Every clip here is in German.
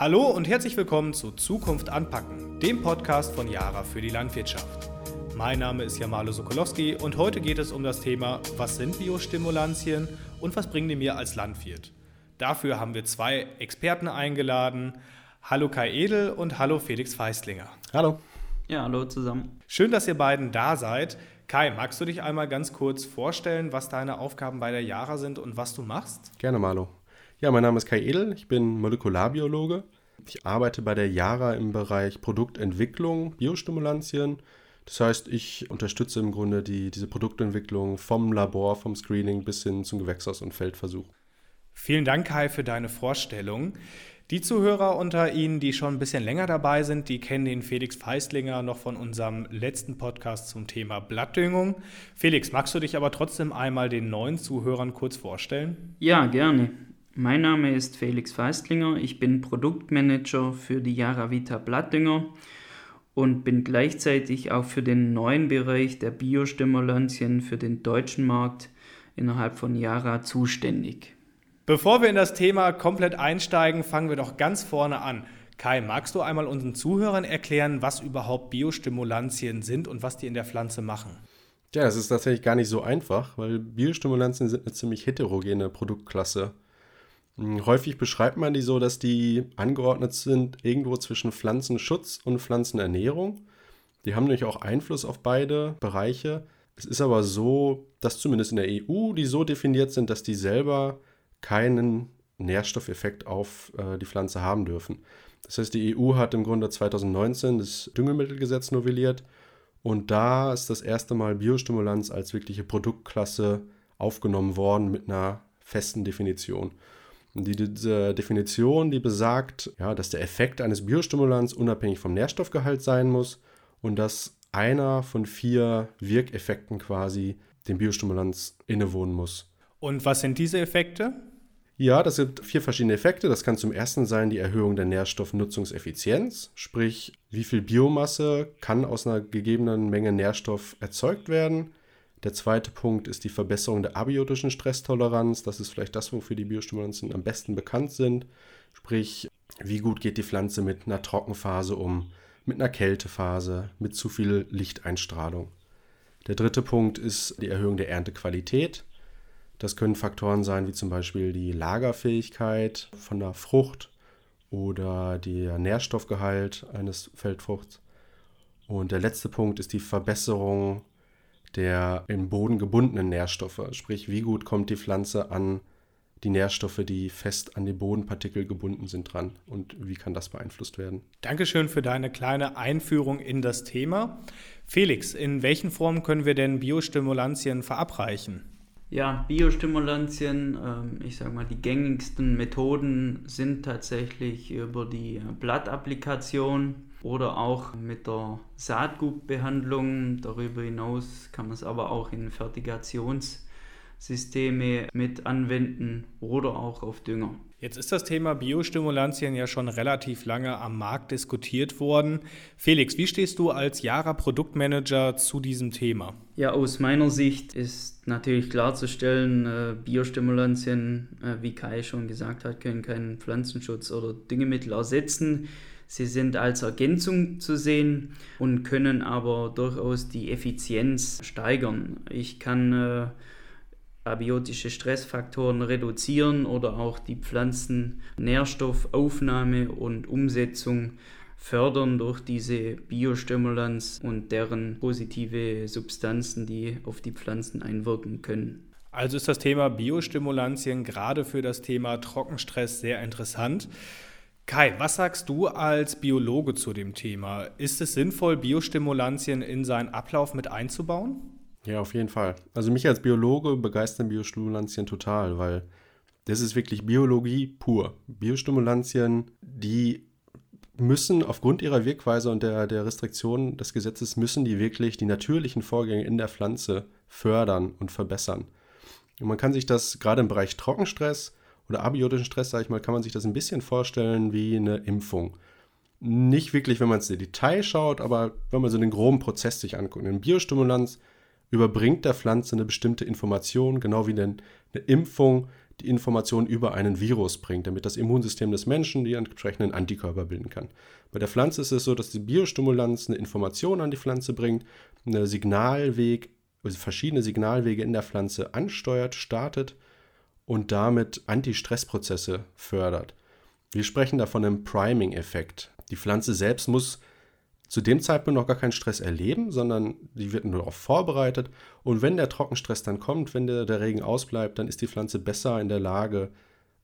Hallo und herzlich willkommen zu Zukunft anpacken, dem Podcast von Jara für die Landwirtschaft. Mein Name ist Jamalo Sokolowski und heute geht es um das Thema, was sind Biostimulantien und was bringen die mir als Landwirt? Dafür haben wir zwei Experten eingeladen. Hallo Kai Edel und hallo Felix Feistlinger. Hallo. Ja, hallo zusammen. Schön, dass ihr beiden da seid. Kai, magst du dich einmal ganz kurz vorstellen, was deine Aufgaben bei der Jara sind und was du machst? Gerne, Malo. Ja, mein Name ist Kai Edel, ich bin Molekularbiologe. Ich arbeite bei der Jara im Bereich Produktentwicklung, Biostimulantien. Das heißt, ich unterstütze im Grunde die, diese Produktentwicklung vom Labor, vom Screening bis hin zum Gewächshaus- und Feldversuch. Vielen Dank, Kai, für deine Vorstellung. Die Zuhörer unter Ihnen, die schon ein bisschen länger dabei sind, die kennen den Felix Feistlinger noch von unserem letzten Podcast zum Thema Blattdüngung. Felix, magst du dich aber trotzdem einmal den neuen Zuhörern kurz vorstellen? Ja, gerne. Mein Name ist Felix Feistlinger, ich bin Produktmanager für die Jaravita Blattdünger und bin gleichzeitig auch für den neuen Bereich der Biostimulantien für den deutschen Markt innerhalb von Jara zuständig. Bevor wir in das Thema komplett einsteigen, fangen wir doch ganz vorne an. Kai, magst du einmal unseren Zuhörern erklären, was überhaupt Biostimulantien sind und was die in der Pflanze machen? Ja, das ist tatsächlich gar nicht so einfach, weil Biostimulantien sind eine ziemlich heterogene Produktklasse. Hm, häufig beschreibt man die so, dass die angeordnet sind irgendwo zwischen Pflanzenschutz und Pflanzenernährung. Die haben nämlich auch Einfluss auf beide Bereiche. Es ist aber so, dass zumindest in der EU die so definiert sind, dass die selber keinen Nährstoffeffekt auf äh, die Pflanze haben dürfen. Das heißt, die EU hat im Grunde 2019 das Düngemittelgesetz novelliert und da ist das erste Mal Biostimulanz als wirkliche Produktklasse aufgenommen worden mit einer festen Definition. Die, diese Definition, die besagt, ja, dass der Effekt eines Biostimulants unabhängig vom Nährstoffgehalt sein muss und dass einer von vier Wirkeffekten quasi dem Biostimulanz innewohnen muss. Und was sind diese Effekte? Ja, das sind vier verschiedene Effekte. Das kann zum ersten sein die Erhöhung der Nährstoffnutzungseffizienz, sprich, wie viel Biomasse kann aus einer gegebenen Menge Nährstoff erzeugt werden. Der zweite Punkt ist die Verbesserung der abiotischen Stresstoleranz. Das ist vielleicht das, wofür die Biostimulantien am besten bekannt sind. Sprich, wie gut geht die Pflanze mit einer Trockenphase um, mit einer Kältephase, mit zu viel Lichteinstrahlung. Der dritte Punkt ist die Erhöhung der Erntequalität. Das können Faktoren sein wie zum Beispiel die Lagerfähigkeit von der Frucht oder der Nährstoffgehalt eines Feldfruchts. Und der letzte Punkt ist die Verbesserung der im Boden gebundenen Nährstoffe. Sprich, wie gut kommt die Pflanze an die Nährstoffe, die fest an die Bodenpartikel gebunden sind, dran und wie kann das beeinflusst werden? Dankeschön für deine kleine Einführung in das Thema. Felix, in welchen Formen können wir denn Biostimulantien verabreichen? Ja, Biostimulantien, ähm, ich sage mal, die gängigsten Methoden sind tatsächlich über die Blattapplikation oder auch mit der Saatgutbehandlung. Darüber hinaus kann man es aber auch in Fertigationssysteme mit anwenden oder auch auf Dünger. Jetzt ist das Thema Biostimulantien ja schon relativ lange am Markt diskutiert worden. Felix, wie stehst du als Jara Produktmanager zu diesem Thema? Ja, aus meiner Sicht ist natürlich klarzustellen, äh, Biostimulantien, äh, wie Kai schon gesagt hat, können keinen Pflanzenschutz oder Düngemittel ersetzen. Sie sind als Ergänzung zu sehen und können aber durchaus die Effizienz steigern. Ich kann äh, abiotische Stressfaktoren reduzieren oder auch die Pflanzennährstoffaufnahme und Umsetzung fördern durch diese Biostimulanz und deren positive Substanzen, die auf die Pflanzen einwirken können. Also ist das Thema Biostimulantien gerade für das Thema Trockenstress sehr interessant. Kai, was sagst du als Biologe zu dem Thema? Ist es sinnvoll, Biostimulantien in seinen Ablauf mit einzubauen? Ja, auf jeden Fall. Also mich als Biologe begeistern Biostimulantien total, weil das ist wirklich Biologie pur. Biostimulantien, die müssen aufgrund ihrer Wirkweise und der, der Restriktionen des Gesetzes, müssen die wirklich die natürlichen Vorgänge in der Pflanze fördern und verbessern. Und man kann sich das gerade im Bereich Trockenstress oder abiotischen Stress, sage ich mal, kann man sich das ein bisschen vorstellen wie eine Impfung. Nicht wirklich, wenn man ins Detail schaut, aber wenn man so den groben Prozess sich anguckt. Ein Biostimulanz überbringt der Pflanze eine bestimmte Information, genau wie eine, eine Impfung die Information über einen Virus bringt, damit das Immunsystem des Menschen die entsprechenden Antikörper bilden kann. Bei der Pflanze ist es so, dass die Biostimulanz eine Information an die Pflanze bringt, eine Signalweg, also verschiedene Signalwege in der Pflanze ansteuert, startet und damit Anti-Stress-Prozesse fördert. Wir sprechen da von einem Priming-Effekt. Die Pflanze selbst muss zu dem Zeitpunkt noch gar keinen Stress erleben, sondern die wird nur darauf vorbereitet. Und wenn der Trockenstress dann kommt, wenn der, der Regen ausbleibt, dann ist die Pflanze besser in der Lage,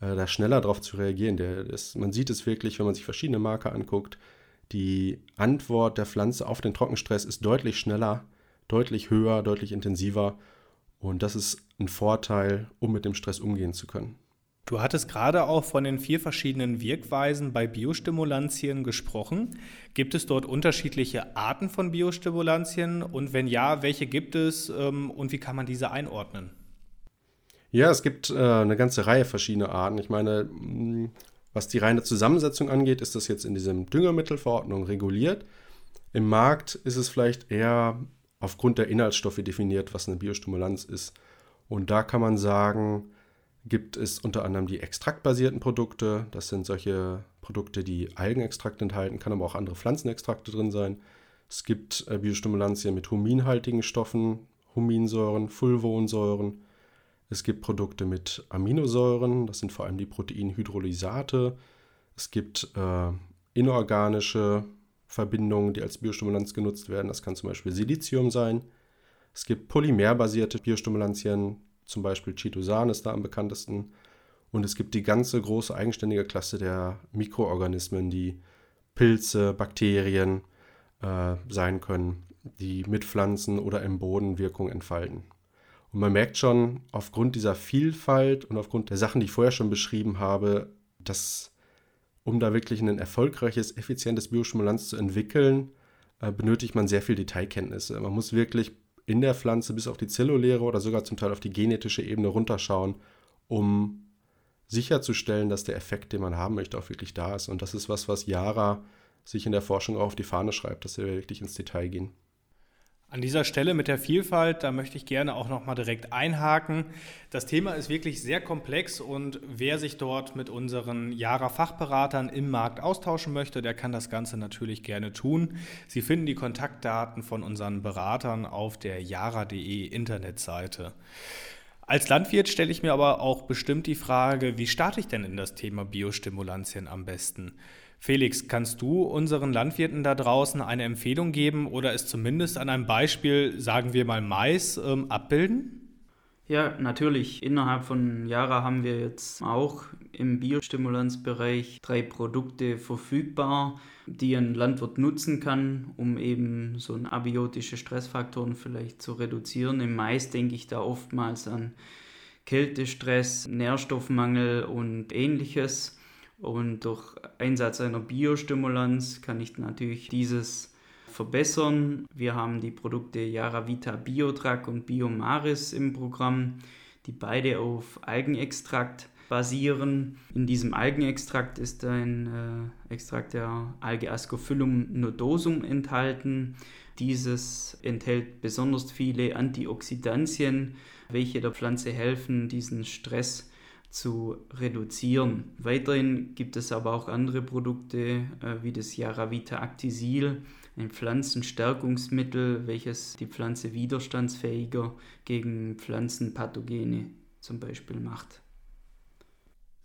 äh, da schneller darauf zu reagieren. Der, das, man sieht es wirklich, wenn man sich verschiedene Marker anguckt. Die Antwort der Pflanze auf den Trockenstress ist deutlich schneller, deutlich höher, deutlich intensiver. Und das ist ein Vorteil, um mit dem Stress umgehen zu können. Du hattest gerade auch von den vier verschiedenen Wirkweisen bei Biostimulantien gesprochen. Gibt es dort unterschiedliche Arten von Biostimulantien? Und wenn ja, welche gibt es ähm, und wie kann man diese einordnen? Ja, es gibt äh, eine ganze Reihe verschiedener Arten. Ich meine, was die reine Zusammensetzung angeht, ist das jetzt in diesem Düngemittelverordnung reguliert. Im Markt ist es vielleicht eher aufgrund der Inhaltsstoffe definiert, was eine Biostimulanz ist. Und da kann man sagen, gibt es unter anderem die extraktbasierten Produkte. Das sind solche Produkte, die Algenextrakt enthalten, kann aber auch andere Pflanzenextrakte drin sein. Es gibt äh, Biostimulantien mit huminhaltigen Stoffen, Huminsäuren, Fulvonsäuren. Es gibt Produkte mit Aminosäuren, das sind vor allem die Proteinhydrolysate. Es gibt äh, inorganische Verbindungen, die als Biostimulanz genutzt werden. Das kann zum Beispiel Silizium sein. Es gibt polymerbasierte Biostimulantien, zum Beispiel Chitosan ist da am bekanntesten. Und es gibt die ganze große eigenständige Klasse der Mikroorganismen, die Pilze, Bakterien äh, sein können, die mit Pflanzen oder im Boden Wirkung entfalten. Und man merkt schon, aufgrund dieser Vielfalt und aufgrund der Sachen, die ich vorher schon beschrieben habe, dass um da wirklich ein erfolgreiches, effizientes Biostimulanz zu entwickeln, äh, benötigt man sehr viel Detailkenntnisse. Man muss wirklich in der Pflanze bis auf die zelluläre oder sogar zum Teil auf die genetische Ebene runterschauen, um sicherzustellen, dass der Effekt, den man haben möchte, auch wirklich da ist. Und das ist was, was Yara sich in der Forschung auch auf die Fahne schreibt, dass wir wirklich ins Detail gehen. An dieser Stelle mit der Vielfalt, da möchte ich gerne auch noch mal direkt einhaken. Das Thema ist wirklich sehr komplex und wer sich dort mit unseren Jara-Fachberatern im Markt austauschen möchte, der kann das Ganze natürlich gerne tun. Sie finden die Kontaktdaten von unseren Beratern auf der jara.de Internetseite. Als Landwirt stelle ich mir aber auch bestimmt die Frage, wie starte ich denn in das Thema Biostimulantien am besten? Felix, kannst du unseren Landwirten da draußen eine Empfehlung geben oder es zumindest an einem Beispiel, sagen wir mal Mais, ähm, abbilden? Ja, natürlich. Innerhalb von Jara haben wir jetzt auch im Biostimulanzbereich drei Produkte verfügbar, die ein Landwirt nutzen kann, um eben so ein abiotische Stressfaktoren vielleicht zu reduzieren. Im Mais denke ich da oftmals an Kältestress, Nährstoffmangel und ähnliches. Und durch Einsatz einer Biostimulanz kann ich natürlich dieses verbessern. Wir haben die Produkte Yaravita Biotrack und Biomaris im Programm, die beide auf Algenextrakt basieren. In diesem Algenextrakt ist ein äh, Extrakt der Alge Ascophyllum nodosum enthalten. Dieses enthält besonders viele Antioxidantien, welche der Pflanze helfen, diesen Stress zu reduzieren. Weiterhin gibt es aber auch andere Produkte äh, wie das Yaravita Actisil, ein Pflanzenstärkungsmittel, welches die Pflanze widerstandsfähiger gegen Pflanzenpathogene zum Beispiel macht.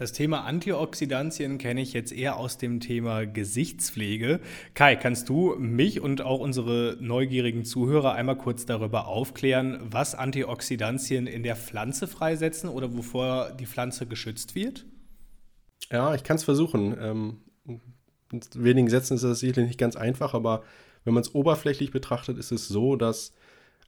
Das Thema Antioxidantien kenne ich jetzt eher aus dem Thema Gesichtspflege. Kai, kannst du mich und auch unsere neugierigen Zuhörer einmal kurz darüber aufklären, was Antioxidantien in der Pflanze freisetzen oder wovor die Pflanze geschützt wird? Ja, ich kann es versuchen. Ähm, in wenigen Sätzen ist das sicherlich nicht ganz einfach, aber wenn man es oberflächlich betrachtet, ist es so, dass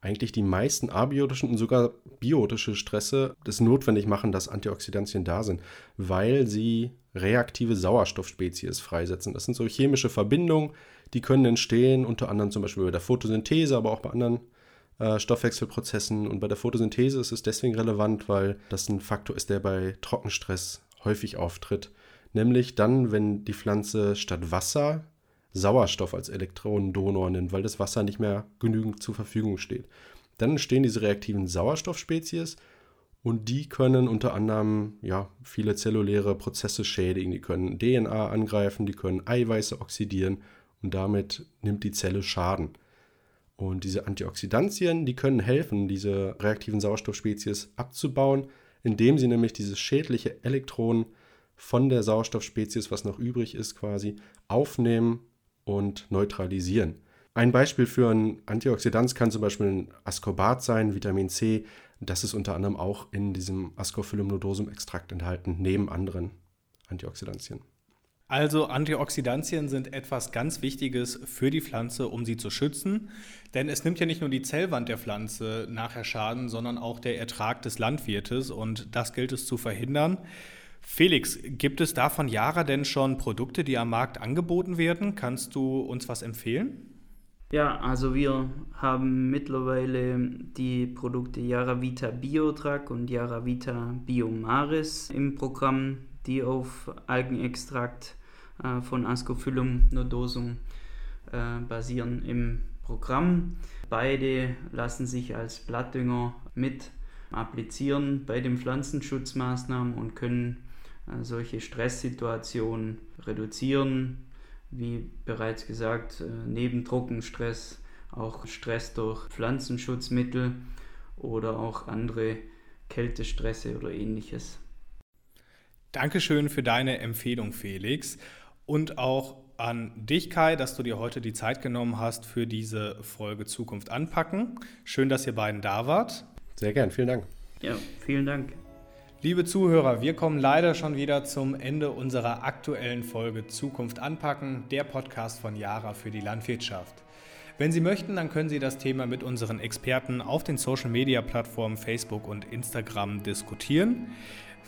eigentlich die meisten abiotischen und sogar biotische Stresse es notwendig machen, dass Antioxidantien da sind, weil sie reaktive Sauerstoffspezies freisetzen. Das sind so chemische Verbindungen, die können entstehen, unter anderem zum Beispiel bei der Photosynthese, aber auch bei anderen äh, Stoffwechselprozessen. Und bei der Photosynthese ist es deswegen relevant, weil das ein Faktor ist, der bei Trockenstress häufig auftritt. Nämlich dann, wenn die Pflanze statt Wasser Sauerstoff als Elektronendonor nimmt, weil das Wasser nicht mehr genügend zur Verfügung steht. Dann entstehen diese reaktiven Sauerstoffspezies Und die können unter anderem ja, viele zelluläre Prozesse schädigen. Die können DNA angreifen, die können Eiweiße oxidieren und damit nimmt die Zelle Schaden. Und diese Antioxidantien, die können helfen, diese reaktiven Sauerstoffspezies abzubauen, indem sie nämlich dieses schädliche Elektron von der Sauerstoffspezies, was noch übrig ist, quasi aufnehmen und neutralisieren. Ein Beispiel für ein Antioxidant kann zum Beispiel ein Ascorbat sein, Vitamin C. Das ist unter anderem auch in diesem Ascophyllum nodosum Extrakt enthalten, neben anderen Antioxidantien. Also Antioxidantien sind etwas ganz Wichtiges für die Pflanze, um sie zu schützen. Denn es nimmt ja nicht nur die Zellwand der Pflanze nachher Schaden, sondern auch der Ertrag des Landwirtes. Und das gilt es zu verhindern. Felix, gibt es da von Jara denn schon Produkte, die am Markt angeboten werden? Kannst du uns was empfehlen? Ja, also wir haben mittlerweile die Produkte Yaravita Biotrack und Yaravita Biomaris im Programm, die auf Algenextrakt äh, von Ascophyllum nodosum äh, basieren im Programm. Beide lassen sich als Blattdünger mit applizieren bei den Pflanzenschutzmaßnahmen und können solche Stresssituationen reduzieren, wie bereits gesagt, neben Trockenstress auch Stress durch Pflanzenschutzmittel oder auch andere Kältestresse oder ähnliches. Dankeschön für deine Empfehlung, Felix. Und auch an dich, Kai, dass du dir heute die Zeit genommen hast für diese Folge Zukunft anpacken. Schön, dass ihr beiden da wart. Sehr gern, vielen Dank. Ja, vielen Dank. Liebe Zuhörer, wir kommen leider schon wieder zum Ende unserer aktuellen Folge Zukunft anpacken, der Podcast von Yara für die Landwirtschaft. Wenn Sie möchten, dann können Sie das Thema mit unseren Experten auf den Social-Media-Plattformen Facebook und Instagram diskutieren.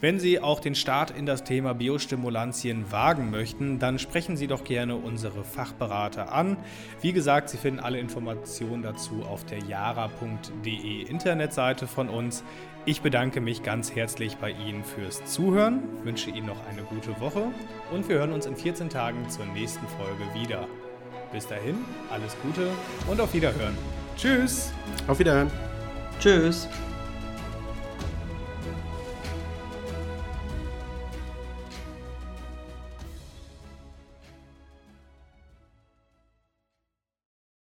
Wenn Sie auch den Start in das Thema Biostimulantien wagen möchten, dann sprechen Sie doch gerne unsere Fachberater an. Wie gesagt, Sie finden alle Informationen dazu auf der yara.de Internetseite von uns. Ich bedanke mich ganz herzlich bei Ihnen fürs Zuhören, wünsche Ihnen noch eine gute Woche und wir hören uns in 14 Tagen zur nächsten Folge wieder. Bis dahin, alles Gute und auf Wiederhören. Tschüss. Auf Wiederhören. Tschüss.